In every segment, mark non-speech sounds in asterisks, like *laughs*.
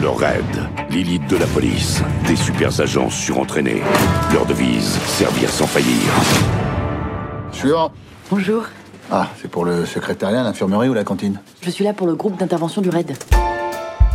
Le raid, l'élite de la police, des super agents surentraînés. Leur devise, servir sans faillir. Suivant. Bonjour. Ah, c'est pour le secrétariat, l'infirmerie ou la cantine? Je suis là pour le groupe d'intervention du RAID.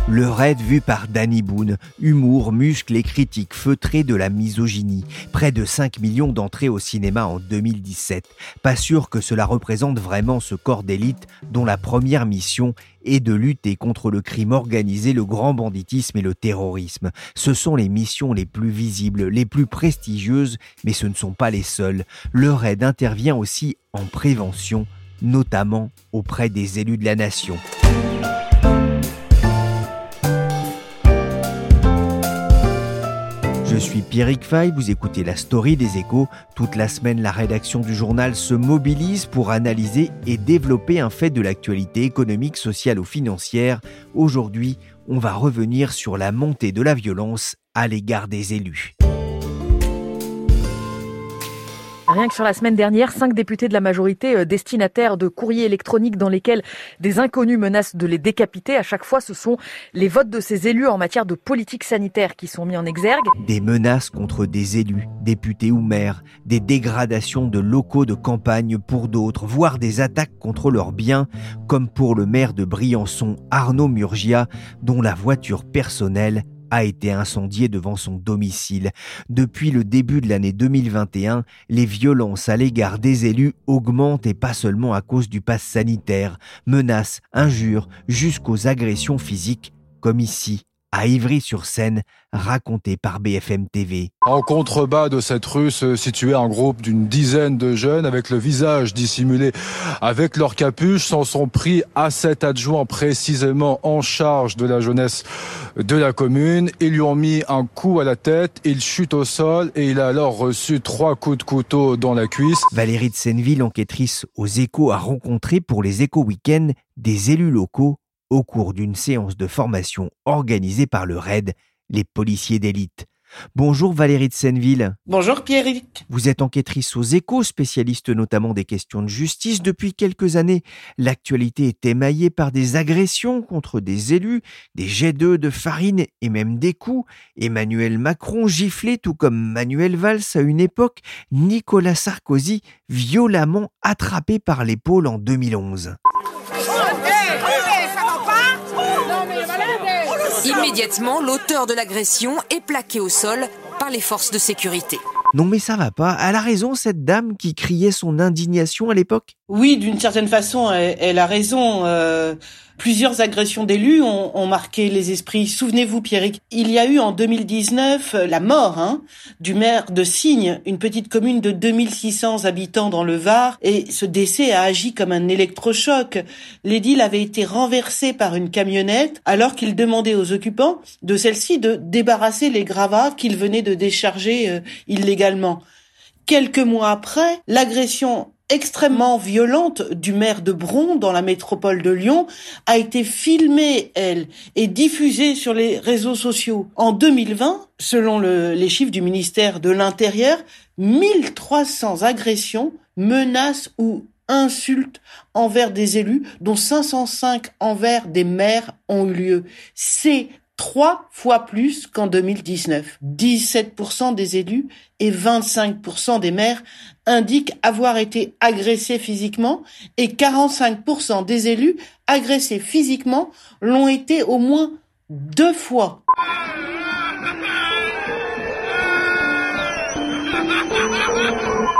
Le raid vu par Danny Boone, humour, muscles et critiques feutrées de la misogynie. Près de 5 millions d'entrées au cinéma en 2017. Pas sûr que cela représente vraiment ce corps d'élite dont la première mission est de lutter contre le crime organisé, le grand banditisme et le terrorisme. Ce sont les missions les plus visibles, les plus prestigieuses, mais ce ne sont pas les seules. Le raid intervient aussi en prévention, notamment auprès des élus de la nation. Suis Pierrick Fay, vous écoutez la story des échos. Toute la semaine, la rédaction du journal se mobilise pour analyser et développer un fait de l'actualité économique, sociale ou financière. Aujourd'hui, on va revenir sur la montée de la violence à l'égard des élus. Rien que sur la semaine dernière, cinq députés de la majorité euh, destinataires de courriers électroniques dans lesquels des inconnus menacent de les décapiter. À chaque fois, ce sont les votes de ces élus en matière de politique sanitaire qui sont mis en exergue. Des menaces contre des élus, députés ou maires, des dégradations de locaux de campagne pour d'autres, voire des attaques contre leurs biens, comme pour le maire de Briançon, Arnaud Murgia, dont la voiture personnelle a été incendié devant son domicile. Depuis le début de l'année 2021, les violences à l'égard des élus augmentent et pas seulement à cause du pass sanitaire. Menaces, injures, jusqu'aux agressions physiques, comme ici, à Ivry-sur-Seine, raconté par BFM TV. En contrebas de cette rue se situait un groupe d'une dizaine de jeunes avec le visage dissimulé avec leur capuche, s'en sont pris à cet adjoint précisément en charge de la jeunesse de la commune. Ils lui ont mis un coup à la tête, il chute au sol et il a alors reçu trois coups de couteau dans la cuisse. Valérie de Senneville, enquêtrice aux échos, a rencontré pour les échos week-end des élus locaux au cours d'une séance de formation organisée par le RAID, les policiers d'élite. Bonjour Valérie de Senneville. Bonjour Pierrick. Vous êtes enquêtrice aux échos, spécialiste notamment des questions de justice. Depuis quelques années, l'actualité est émaillée par des agressions contre des élus, des jets d'œufs, de farine et même des coups. Emmanuel Macron giflé tout comme Manuel Valls à une époque, Nicolas Sarkozy violemment attrapé par l'épaule en 2011. Immédiatement, l'auteur de l'agression est plaqué au sol par les forces de sécurité. Non mais ça va pas. Elle a raison cette dame qui criait son indignation à l'époque Oui, d'une certaine façon, elle, a raison. Euh, plusieurs agressions d'élus ont, marqué les esprits. Souvenez-vous, Pierrick, il y a eu en 2019 euh, la mort hein, du maire de Signes, une petite commune de 2600 habitants dans le Var, et ce décès a agi comme un électrochoc. L'édile avait été renversé par une camionnette alors qu'il demandait aux occupants de celle-ci de débarrasser les gravats qu'il venait de décharger euh. Quelques mois après, l'agression extrêmement violente du maire de Bron dans la métropole de Lyon a été filmée, elle, et diffusée sur les réseaux sociaux. En 2020, selon le, les chiffres du ministère de l'Intérieur, 1300 agressions, menaces ou insultes envers des élus, dont 505 envers des maires ont eu lieu. C'est trois fois plus qu'en 2019. 17% des élus et 25% des maires indiquent avoir été agressés physiquement et 45% des élus agressés physiquement l'ont été au moins deux fois.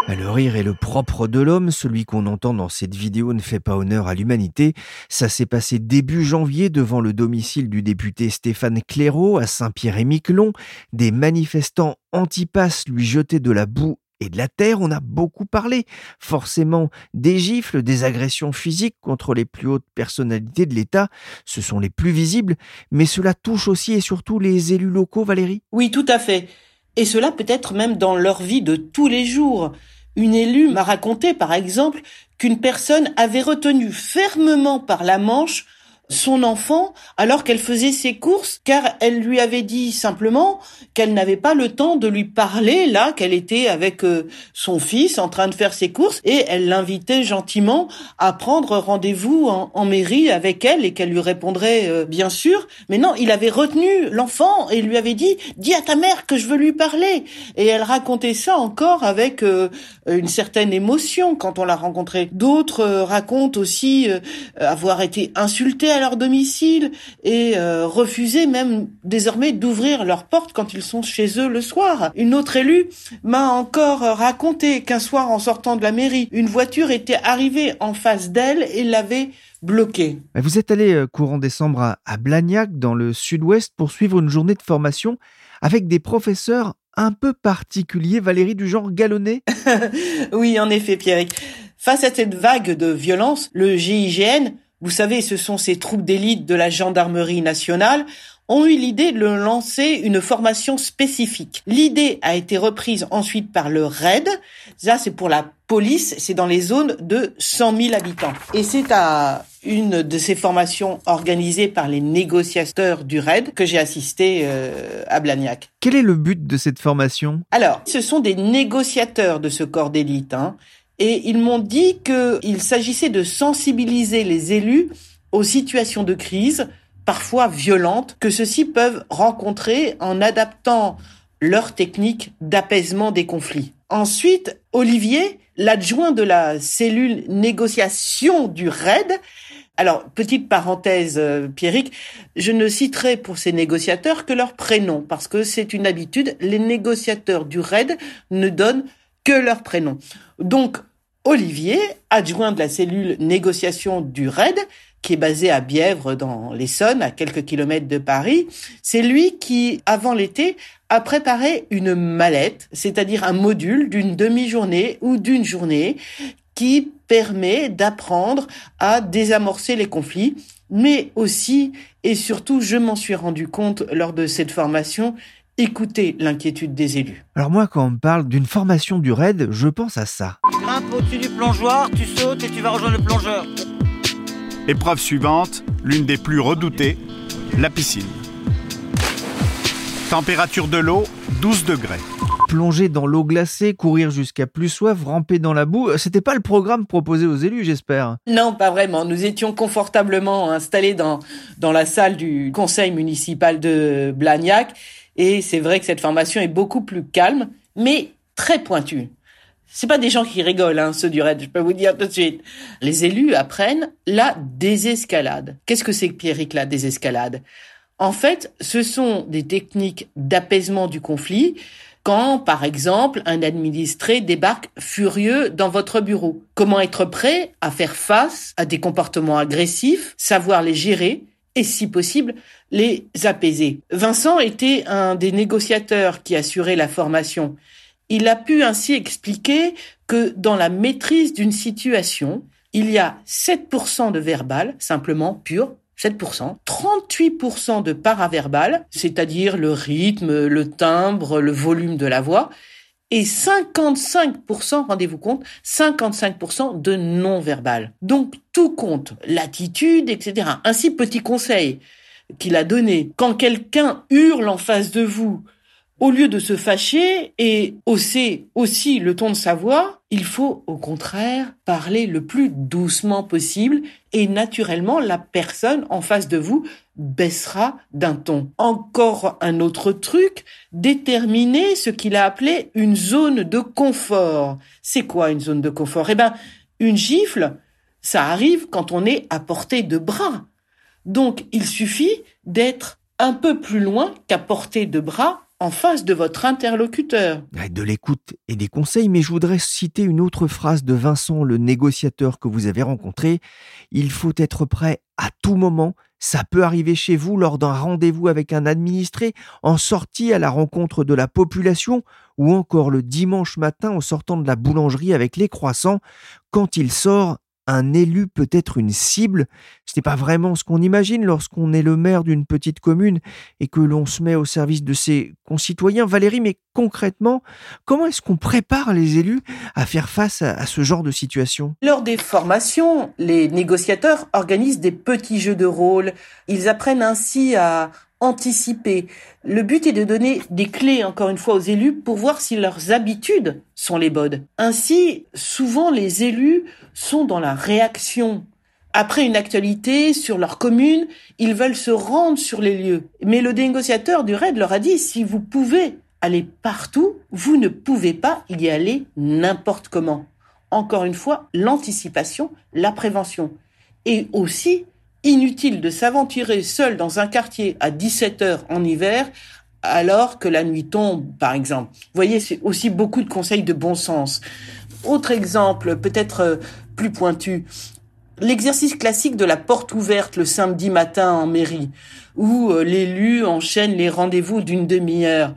Le rire est le propre de l'homme, celui qu'on entend dans cette vidéo ne fait pas honneur à l'humanité. Ça s'est passé début janvier devant le domicile du député Stéphane Clairaut à Saint-Pierre-et-Miquelon. Des manifestants anti-pass lui jetaient de la boue et de la terre, on a beaucoup parlé. Forcément, des gifles, des agressions physiques contre les plus hautes personnalités de l'État, ce sont les plus visibles, mais cela touche aussi et surtout les élus locaux, Valérie Oui, tout à fait. Et cela peut être même dans leur vie de tous les jours. Une élue m'a raconté, par exemple, qu'une personne avait retenu fermement par la manche son enfant alors qu'elle faisait ses courses, car elle lui avait dit simplement qu'elle n'avait pas le temps de lui parler là, qu'elle était avec euh, son fils en train de faire ses courses, et elle l'invitait gentiment à prendre rendez-vous en, mairie avec elle et qu'elle lui répondrait euh, bien sûr. Mais non, il avait retenu l'enfant et lui avait dit dis à ta mère que je veux lui parler. Et elle racontait ça encore avec euh, une certaine émotion quand on l'a rencontrée. D'autres racontent aussi avoir été insultés à leur domicile et euh, refuser même désormais d'ouvrir leurs portes quand ils sont chez eux le soir. Une autre élue m'a encore raconté qu'un soir en sortant de la mairie, une voiture était arrivée en face d'elle et l'avait bloquée. Vous êtes allé euh, courant décembre à, à Blagnac dans le sud-ouest pour suivre une journée de formation avec des professeurs un peu particuliers, Valérie du genre galonné *laughs* Oui, en effet, Pierre. Face à cette vague de violence, le GIGN vous savez, ce sont ces troupes d'élite de la gendarmerie nationale, ont eu l'idée de lancer une formation spécifique. L'idée a été reprise ensuite par le RAID. Ça, c'est pour la police, c'est dans les zones de 100 000 habitants. Et c'est à une de ces formations organisées par les négociateurs du RAID que j'ai assisté euh, à Blagnac. Quel est le but de cette formation? Alors, ce sont des négociateurs de ce corps d'élite. Hein et ils m'ont dit qu'il s'agissait de sensibiliser les élus aux situations de crise, parfois violentes, que ceux-ci peuvent rencontrer en adaptant leurs techniques d'apaisement des conflits. Ensuite, Olivier, l'adjoint de la cellule négociation du RAID, alors, petite parenthèse, euh, Pierrick, je ne citerai pour ces négociateurs que leur prénom, parce que c'est une habitude, les négociateurs du RAID ne donnent que leur prénom. Donc, Olivier, adjoint de la cellule négociation du RAID, qui est basé à Bièvre dans l'Essonne, à quelques kilomètres de Paris, c'est lui qui, avant l'été, a préparé une mallette, c'est-à-dire un module d'une demi-journée ou d'une journée qui permet d'apprendre à désamorcer les conflits, mais aussi et surtout, je m'en suis rendu compte lors de cette formation, écouter l'inquiétude des élus. Alors moi, quand on me parle d'une formation du RAID, je pense à ça. Tu grimpes au-dessus du plongeoir, tu sautes et tu vas rejoindre le plongeur. Épreuve suivante, l'une des plus redoutées, la piscine. Température de l'eau, 12 degrés. Plonger dans l'eau glacée, courir jusqu'à plus soif, ramper dans la boue, c'était pas le programme proposé aux élus, j'espère. Non, pas vraiment. Nous étions confortablement installés dans, dans la salle du conseil municipal de Blagnac et c'est vrai que cette formation est beaucoup plus calme, mais très pointue. C'est pas des gens qui rigolent, hein, ceux du raid, je peux vous dire tout de suite. Les élus apprennent la désescalade. Qu'est-ce que c'est que Pierrick, la désescalade? En fait, ce sont des techniques d'apaisement du conflit quand, par exemple, un administré débarque furieux dans votre bureau. Comment être prêt à faire face à des comportements agressifs, savoir les gérer et, si possible, les apaiser. Vincent était un des négociateurs qui assurait la formation. Il a pu ainsi expliquer que dans la maîtrise d'une situation, il y a 7% de verbal, simplement pur, 7%, 38% de paraverbal, c'est-à-dire le rythme, le timbre, le volume de la voix, et 55%, rendez-vous compte, 55% de non-verbal. Donc tout compte, l'attitude, etc. Ainsi, petit conseil, qu'il a donné. Quand quelqu'un hurle en face de vous, au lieu de se fâcher et hausser aussi le ton de sa voix, il faut au contraire parler le plus doucement possible et naturellement la personne en face de vous baissera d'un ton. Encore un autre truc, déterminer ce qu'il a appelé une zone de confort. C'est quoi une zone de confort? Eh ben, une gifle, ça arrive quand on est à portée de bras. Donc, il suffit d'être un peu plus loin qu'à portée de bras en face de votre interlocuteur. De l'écoute et des conseils, mais je voudrais citer une autre phrase de Vincent, le négociateur que vous avez rencontré. Il faut être prêt à tout moment. Ça peut arriver chez vous lors d'un rendez-vous avec un administré, en sortie à la rencontre de la population, ou encore le dimanche matin en sortant de la boulangerie avec les croissants. Quand il sort, un élu peut être une cible. Ce n'est pas vraiment ce qu'on imagine lorsqu'on est le maire d'une petite commune et que l'on se met au service de ses concitoyens. Valérie, mais concrètement, comment est-ce qu'on prépare les élus à faire face à, ce genre de situation? Lors des formations, les négociateurs organisent des petits jeux de rôle. Ils apprennent ainsi à anticiper. Le but est de donner des clés, encore une fois, aux élus pour voir si leurs habitudes sont les bonnes. Ainsi, souvent, les élus sont dans la réaction. Après une actualité sur leur commune, ils veulent se rendre sur les lieux. Mais le négociateur du RAID leur a dit, si vous pouvez aller partout, vous ne pouvez pas y aller n'importe comment. Encore une fois, l'anticipation, la prévention. Et aussi, Inutile de s'aventurer seul dans un quartier à 17 heures en hiver alors que la nuit tombe, par exemple. Vous voyez, c'est aussi beaucoup de conseils de bon sens. Autre exemple, peut-être euh, plus pointu, l'exercice classique de la porte ouverte le samedi matin en mairie, où euh, l'élu enchaîne les rendez-vous d'une demi-heure.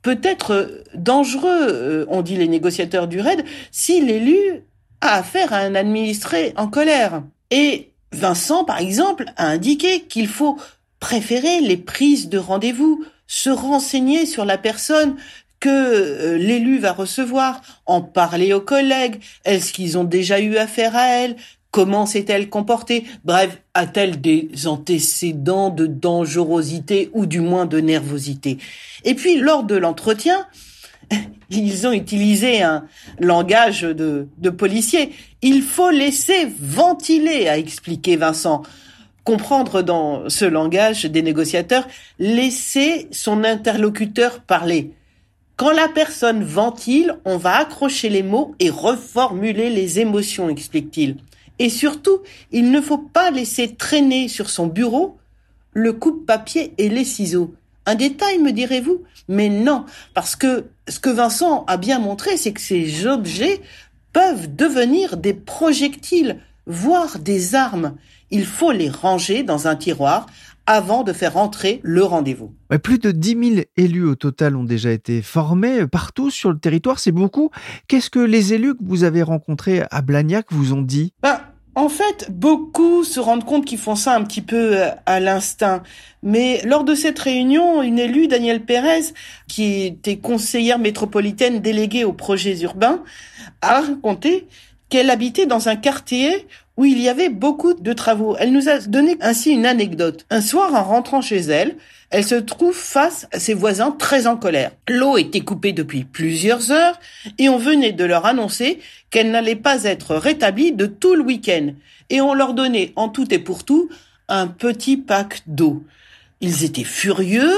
Peut être euh, dangereux, ont dit les négociateurs du RAID, si l'élu a affaire à un administré en colère. Et Vincent, par exemple, a indiqué qu'il faut préférer les prises de rendez-vous, se renseigner sur la personne que euh, l'élu va recevoir, en parler aux collègues, est-ce qu'ils ont déjà eu affaire à elle, comment s'est-elle comportée, bref, a-t-elle des antécédents de dangerosité ou du moins de nervosité. Et puis, lors de l'entretien, ils ont utilisé un langage de, de policier. Il faut laisser ventiler, a expliqué Vincent. Comprendre dans ce langage des négociateurs, laisser son interlocuteur parler. Quand la personne ventile, on va accrocher les mots et reformuler les émotions, explique-t-il. Et surtout, il ne faut pas laisser traîner sur son bureau le coupe-papier et les ciseaux. Un détail, me direz-vous? Mais non, parce que ce que Vincent a bien montré, c'est que ces objets peuvent devenir des projectiles, voire des armes. Il faut les ranger dans un tiroir avant de faire entrer le rendez-vous. plus de 10 000 élus au total ont déjà été formés partout sur le territoire, c'est beaucoup. Qu'est-ce que les élus que vous avez rencontrés à Blagnac vous ont dit? Ben, en fait, beaucoup se rendent compte qu'ils font ça un petit peu euh, à l'instinct. Mais lors de cette réunion, une élue, Danielle Pérez, qui était conseillère métropolitaine déléguée aux projets urbains, a raconté qu'elle habitait dans un quartier où il y avait beaucoup de travaux. Elle nous a donné ainsi une anecdote. Un soir, en rentrant chez elle, elle se trouve face à ses voisins très en colère. L'eau était coupée depuis plusieurs heures et on venait de leur annoncer qu'elle n'allait pas être rétablie de tout le week-end. Et on leur donnait en tout et pour tout un petit pack d'eau. Ils étaient furieux,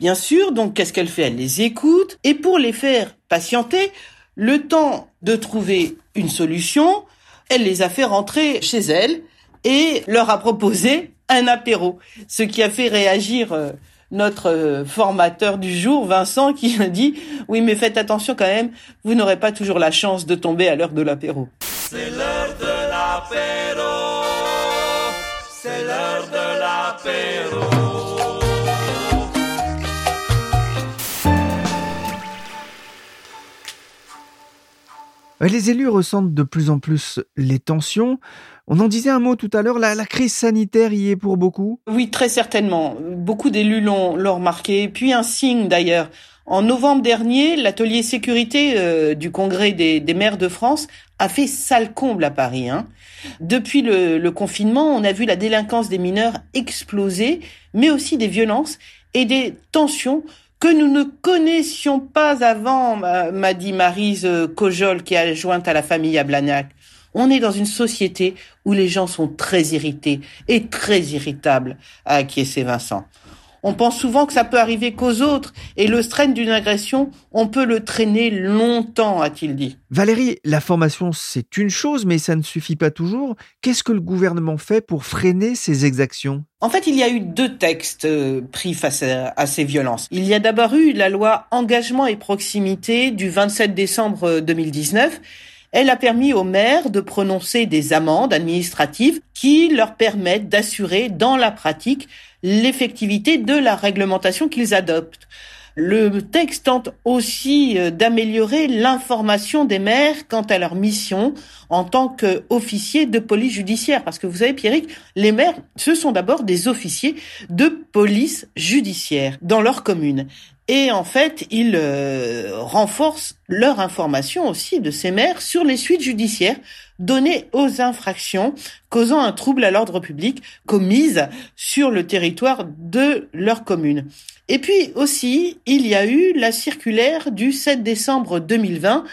bien sûr, donc qu'est-ce qu'elle fait? Elle les écoute, et pour les faire patienter, le temps de trouver une solution, elle les a fait rentrer chez elle et leur a proposé un apéro, ce qui a fait réagir euh, notre euh, formateur du jour, Vincent, qui a dit oui, mais faites attention quand même, vous n'aurez pas toujours la chance de tomber à l'heure de l'apéro. C'est l'heure de l'apéro. Les élus ressentent de plus en plus les tensions. On en disait un mot tout à l'heure, la, crise sanitaire y est pour beaucoup Oui, très certainement. Beaucoup d'élus l'ont remarqué. Puis un signe d'ailleurs. En novembre dernier, l'atelier sécurité euh, du Congrès des, maires de France a fait sale comble à Paris. Hein. Depuis le confinement, on a vu la délinquance des mineurs exploser, mais aussi des violences et des tensions que nous ne connaissions pas avant, m'a dit Marise Cojol, qui est jointe à la famille à Blagnac. On est dans une société où les gens sont très irrités et très irritables, a acquiescé Vincent. On pense souvent que ça peut arriver qu'aux autres, et le strain d'une agression, on peut le traîner longtemps, a-t-il dit. Valérie, la formation, c'est une chose, mais ça ne suffit pas toujours. Qu'est-ce que le gouvernement fait pour freiner ces exactions? En fait, il y a eu deux textes euh, pris face à, ces violences. Il y a d'abord eu la loi Engagement et Proximité du 27 décembre 2019 euh, elle a permis aux maires de prononcer des amendes administratives qui leur permettent d'assurer dans la pratique l'effectivité de la réglementation qu'ils adoptent. Le texte tente aussi euh, d'améliorer l'information des maires quant à leur mission en tant qu'officiers de police judiciaire. Parce que vous savez, Pierrick, les maires, ce sont d'abord des officiers de police judiciaire dans leur commune. Et en fait, ils euh, renforcent leur information aussi de ces maires sur les suites judiciaires données aux infractions causant un trouble à l'ordre public commises sur le territoire de leur commune. Et puis aussi, il y a eu la circulaire du 7 décembre 2020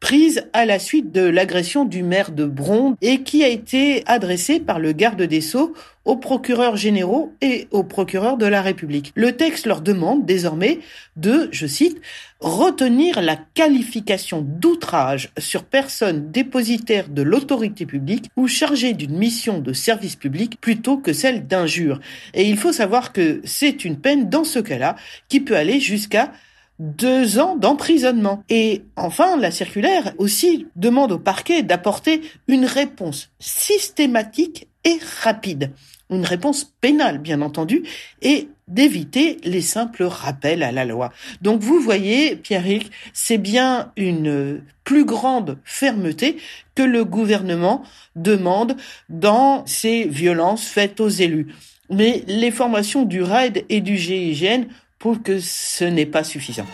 prise à la suite de l'agression du maire de Bron et qui a été adressée par le garde des Sceaux aux procureurs généraux et aux procureurs de la République. Le texte leur demande désormais de, je cite, retenir la qualification d'outrage sur personne dépositaire de l'autorité publique ou chargée d'une mission de service public plutôt que celle d'injure. Et il faut savoir que c'est une peine dans ce cas-là qui peut aller jusqu'à deux ans d'emprisonnement. Et enfin, la circulaire aussi demande au parquet d'apporter une réponse systématique et rapide. Une réponse pénale, bien entendu, et d'éviter les simples rappels à la loi. Donc vous voyez, Pierrick, c'est bien une plus grande fermeté que le gouvernement demande dans ces violences faites aux élus. Mais les formations du RAID et du GIGN pour que ce n'est pas suffisant.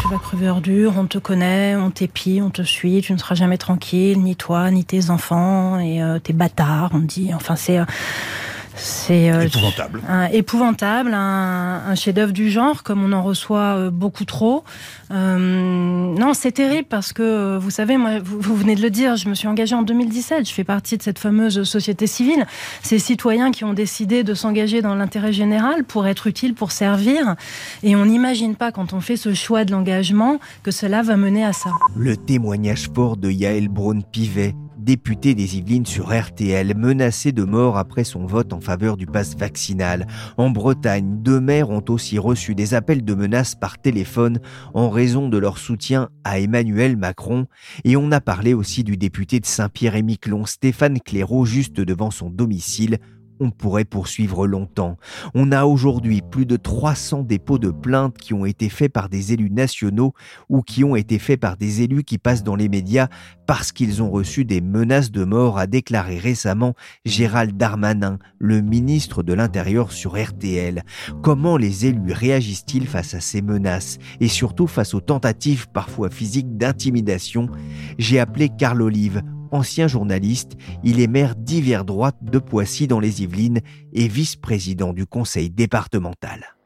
Tu vas crever dur, on te connaît, on t'épie, on te suit, tu ne seras jamais tranquille, ni toi, ni tes enfants, et euh, tes bâtards, on dit. Enfin, c'est. Euh, c'est euh, épouvantable. Un, épouvantable, un, chef-d'œuvre du genre, comme on en reçoit euh, beaucoup trop. Euh, non, c'est terrible parce que, vous savez, moi, vous, venez de le dire, je me suis engagée en 2017. Je fais partie de cette fameuse société civile. Ces citoyens qui ont décidé de s'engager dans l'intérêt général pour être utiles, pour servir. Et on n'imagine pas, quand on fait ce choix de l'engagement, que cela va mener à ça. Le témoignage fort de Yael Braun-Pivet député des Yvelines sur RTL, menacé de mort après son vote en faveur du pass vaccinal. En Bretagne, deux maires ont aussi reçu des appels de menaces par téléphone en raison de leur soutien à Emmanuel Macron. Et on a parlé aussi du député de Saint-Pierre-et-Miquelon, Stéphane Clairaut, juste devant son domicile, on pourrait poursuivre longtemps. On a aujourd'hui plus de 300 dépôts de plaintes qui ont été faits par des élus nationaux ou qui ont été faits par des élus qui passent dans les médias parce qu'ils ont reçu des menaces de mort, a déclaré récemment Gérald Darmanin, le ministre de l'Intérieur sur RTL. Comment les élus réagissent-ils face à ces menaces et surtout face aux tentatives parfois physiques d'intimidation? J'ai appelé Carl Olive, ancien journaliste, il est maire d'Hiver Droite de Poissy dans les Yvelines et vice-président du conseil départemental.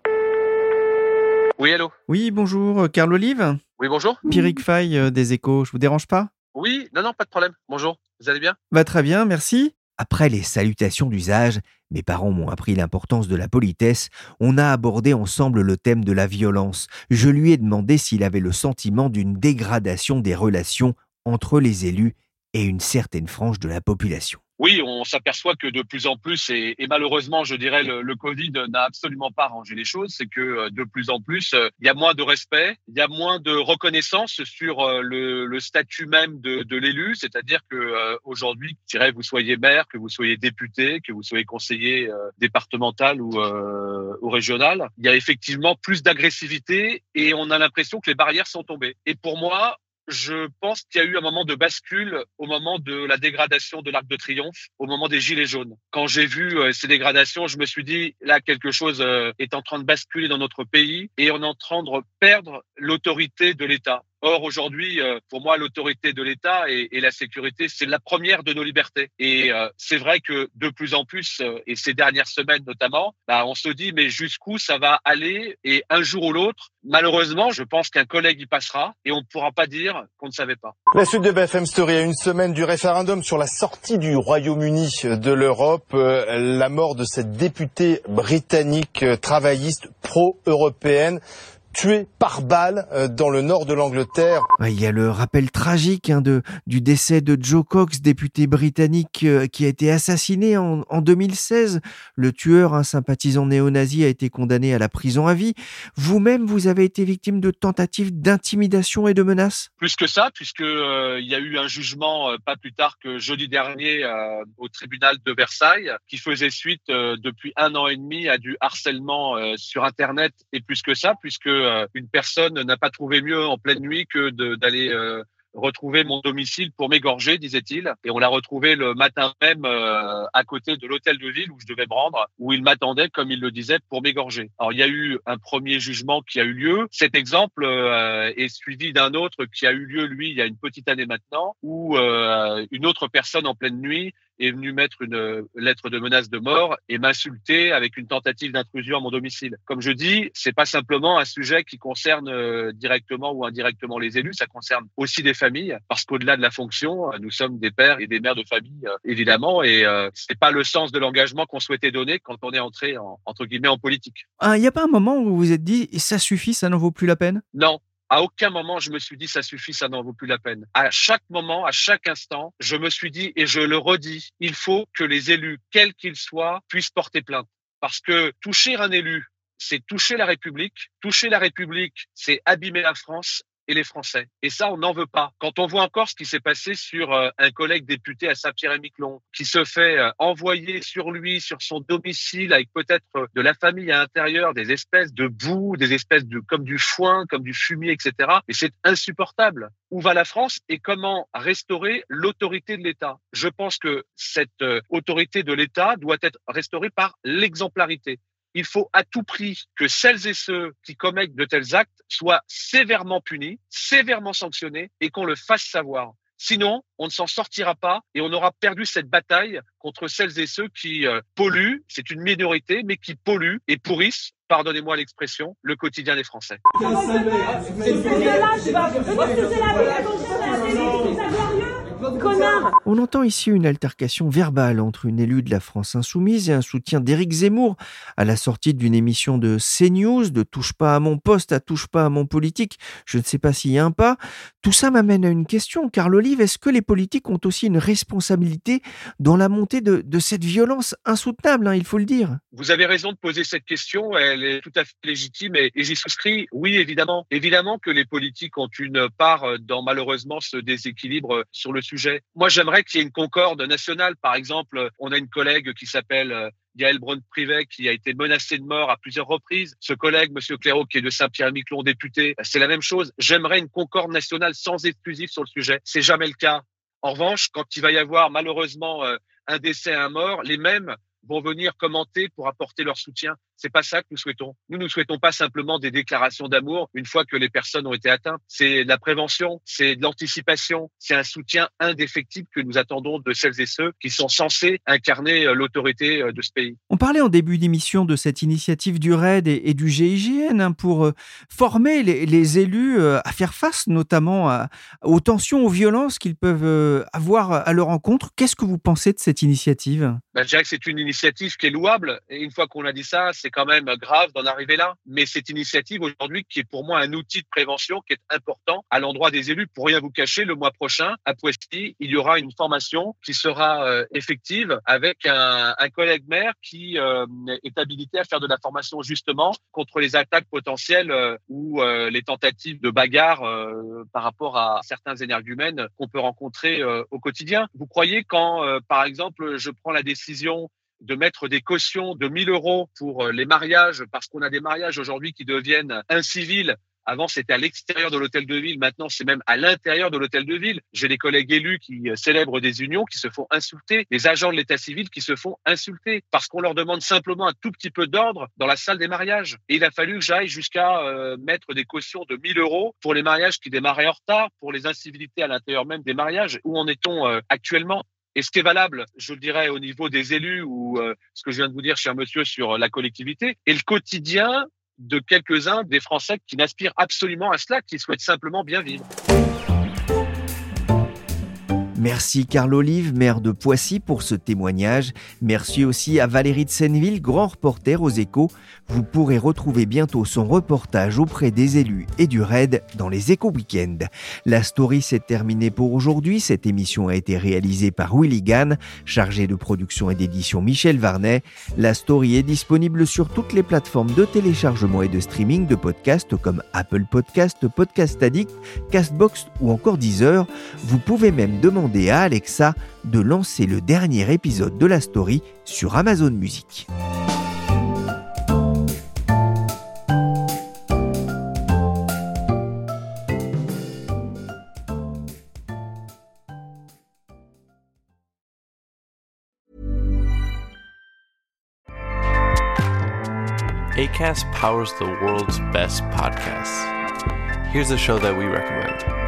Oui, allô? Oui, bonjour, euh, Carl Olive Oui, bonjour. Pierrick Fay euh, des Échos, je vous dérange pas? Oui, non, non, pas de problème. Bonjour, vous allez bien? Va très bien, merci. Après les salutations d'usage, mes parents m'ont appris l'importance de la politesse, on a abordé ensemble le thème de la violence. Je lui ai demandé s'il avait le sentiment d'une dégradation des relations entre les élus et une certaine frange de la population. Oui, on s'aperçoit que de plus en plus, et, malheureusement, je dirais, le, le Covid n'a absolument pas arrangé les choses, c'est que euh, de plus en plus, euh, il y a moins de respect, il y a moins de reconnaissance sur euh, le, statut même de, l'élu, c'est-à-dire que aujourd'hui, je dirais, vous soyez maire, que vous soyez député, que vous soyez conseiller départemental ou régional, il y a effectivement plus d'agressivité et on a l'impression que les barrières sont tombées. Et pour moi, je pense qu'il y a eu un moment de bascule au moment de la dégradation de l'Arc de Triomphe, au moment des Gilets jaunes. Quand j'ai vu euh, ces dégradations, je me suis dit, là, quelque chose euh, est en train de basculer dans notre pays et on est en train de perdre l'autorité de l'État. Or, aujourd'hui, euh, pour moi, l'autorité de l'État et, et, la sécurité, c'est la première de nos libertés. Et euh, c'est vrai que de plus en plus, euh, et ces dernières semaines notamment, bah, on se dit, mais jusqu'où ça va aller? Et un jour ou l'autre, malheureusement, je pense qu'un collègue y passera et on ne pourra pas dire qu'on ne savait pas. La suite de BFM Story à une semaine du référendum sur la sortie du Royaume-Uni de l'Europe, la mort de cette députée britannique travailliste pro-européenne tué par balle euh, dans le nord de l'Angleterre. Il y a le rappel tragique hein, de, du décès de Joe Cox, député britannique euh, qui a été assassiné en, en 2016. Le tueur, un sympathisant néo-nazi, a été condamné à la prison à vie. Vous-même, vous avez été victime de tentatives d'intimidation et de menaces? Plus que ça, puisque euh, il y a eu un jugement pas plus tard que jeudi dernier au tribunal de Versailles qui faisait suite depuis un an et demi à du harcèlement sur Internet et plus que ça, puisque euh, une personne n'a pas trouvé mieux en pleine nuit que d'aller euh, retrouver mon domicile pour m'égorger, disait-il. Et on l'a retrouvé le matin même euh, à côté de l'hôtel de ville où je devais me rendre, où il m'attendait, comme il le disait, pour m'égorger. Alors il y a eu un premier jugement qui a eu lieu. Cet exemple est suivi d'un autre qui a eu lieu, lui, il y a une petite année maintenant, où une autre personne en pleine nuit est venu mettre une euh, lettre de menace de mort et m'insulter avec une tentative d'intrusion à mon domicile. Comme je dis, c'est pas simplement un sujet qui concerne euh, directement ou indirectement les élus, ça concerne aussi des familles parce qu'au-delà de la fonction, euh, nous sommes des pères et des mères de famille évidemment et c'est pas le sens de l'engagement qu'on souhaitait donner quand on est entré en, entre guillemets en politique. Ah, il n'y a pas un moment où vous vous êtes dit ça suffit, ça n'en vaut plus la peine? Non, à aucun moment, je me suis dit, ça suffit, ça n'en vaut plus la peine. À chaque moment, à chaque instant, je me suis dit, et je le redis, il faut que les élus, quels qu'ils soient, puissent porter plainte. Parce que toucher un élu, c'est toucher la République. Toucher la République, c'est abîmer la France et les Français. Et ça, on n'en veut pas. Quand on voit encore ce qui s'est passé sur euh, un collègue député à Saint-Pierre-et-Miquelon, qui se fait euh, envoyer sur lui, sur son domicile, avec peut-être euh, de la famille à l'intérieur, des espèces de boue, des espèces de comme du foin, comme du fumier, etc. Et c'est insupportable. Où va la France et comment restaurer l'autorité de l'État? Je pense que cette autorité de l'État doit être restaurée par l'exemplarité il faut à tout prix que celles et ceux qui commettent de tels actes soient sévèrement punis, sévèrement sanctionnés et qu'on le fasse savoir. Sinon, on ne s'en sortira pas et on aura perdu cette bataille contre celles et ceux qui euh, polluent, c'est une minorité, mais qui polluent et pourrissent, pardonnez-moi l'expression, le quotidien des Français. On entend ici une altercation verbale entre une élue de la France insoumise et un soutien d'Éric Zemmour à la sortie d'une émission de CNews, de Touche pas à mon poste à Touche pas à mon politique. Je ne sais pas s'il y a un pas. Tout ça m'amène à une question, Carl Olive. Est-ce que les politiques ont aussi une responsabilité dans la montée de, cette violence insoutenable, hein, il faut le dire? Vous avez raison de poser cette question. Elle est tout à fait légitime et, et j'y souscris. Oui, évidemment. Évidemment que les politiques ont une part dans malheureusement ce déséquilibre sur le Moi, j'aimerais qu'il y ait une concorde nationale. Par exemple, on a une collègue qui s'appelle euh, Yael Braun-Privet qui a été menacée de mort à plusieurs reprises. Ce collègue, Monsieur Clairaut, qui est de Saint-Pierre-Miquelon, député, c'est la même chose. J'aimerais une concorde nationale sans exclusif sur le sujet. C'est jamais le cas. En revanche, quand il va y avoir malheureusement euh, un décès, un mort, les mêmes vont venir commenter pour apporter leur soutien. C'est pas ça que nous souhaitons. Nous ne souhaitons pas simplement des déclarations d'amour une fois que les personnes ont été atteintes. C'est de la prévention, c'est de l'anticipation, c'est un soutien indéfectible que nous attendons de celles et ceux qui sont censés incarner euh, l'autorité euh, de ce pays. On parlait en début d'émission de cette initiative du RAID et, du GIGN hein, pour euh, former les, élus à faire face notamment aux tensions, aux violences qu'ils peuvent avoir à leur encontre. Qu'est-ce que vous pensez de cette initiative? Ben, Je dirais que c'est une initiative qui est louable. Et une fois qu'on a dit ça, c'est quand même grave d'en arriver là. Mais cette initiative aujourd'hui qui est pour moi un outil de prévention qui est important à l'endroit des élus. Pour rien vous cacher, le mois prochain, à Poissy, il y aura une formation qui sera euh, effective avec un, un collègue maire qui euh, est habilité à faire de la formation justement contre les attaques potentielles euh, ou les tentatives de bagarre par rapport à certains énergumènes qu'on peut rencontrer au quotidien. Vous croyez quand, par exemple, je prends la décision de mettre des cautions de 1000 euros pour euh, les mariages, parce qu'on a des mariages aujourd'hui qui deviennent incivils. Avant, c'était à l'extérieur de l'hôtel de ville. Maintenant, c'est même à l'intérieur de l'hôtel de ville. J'ai des collègues élus qui euh, célèbrent des unions, qui se font insulter, des agents de l'état civil qui se font insulter parce qu'on leur demande simplement un tout petit peu d'ordre dans la salle des mariages. Et il a fallu que j'aille jusqu'à euh, mettre des cautions de 1000 euros pour les mariages qui démarraient en retard, pour les incivilités à l'intérieur même des mariages. Où en est-on actuellement? Et ce qui est valable, je le dirais, au niveau des élus ou euh, ce que je viens de vous dire, cher monsieur, sur la collectivité, et le quotidien de quelques-uns des Français qui n'aspirent absolument à cela, qui souhaitent simplement bien vivre. Merci Carl Olive, maire de Poissy, pour ce témoignage. Merci aussi à Valérie de Senneville, grand reporter aux échos. Vous pourrez retrouver bientôt son reportage auprès des élus et du RAID dans les échos week-end. La story s'est terminée pour aujourd'hui. Cette émission a été réalisée par Willy Gann, chargé de production et d'édition Michel Varnet. La story est disponible sur toutes les plateformes de téléchargement et de streaming de podcasts comme Apple Podcast, Podcast Addict, Castbox ou encore Deezer. Vous pouvez même demander à Alexa de lancer le dernier épisode de la story sur Amazon Music. ACAST powers the world's best podcasts. Here's a show that we recommend.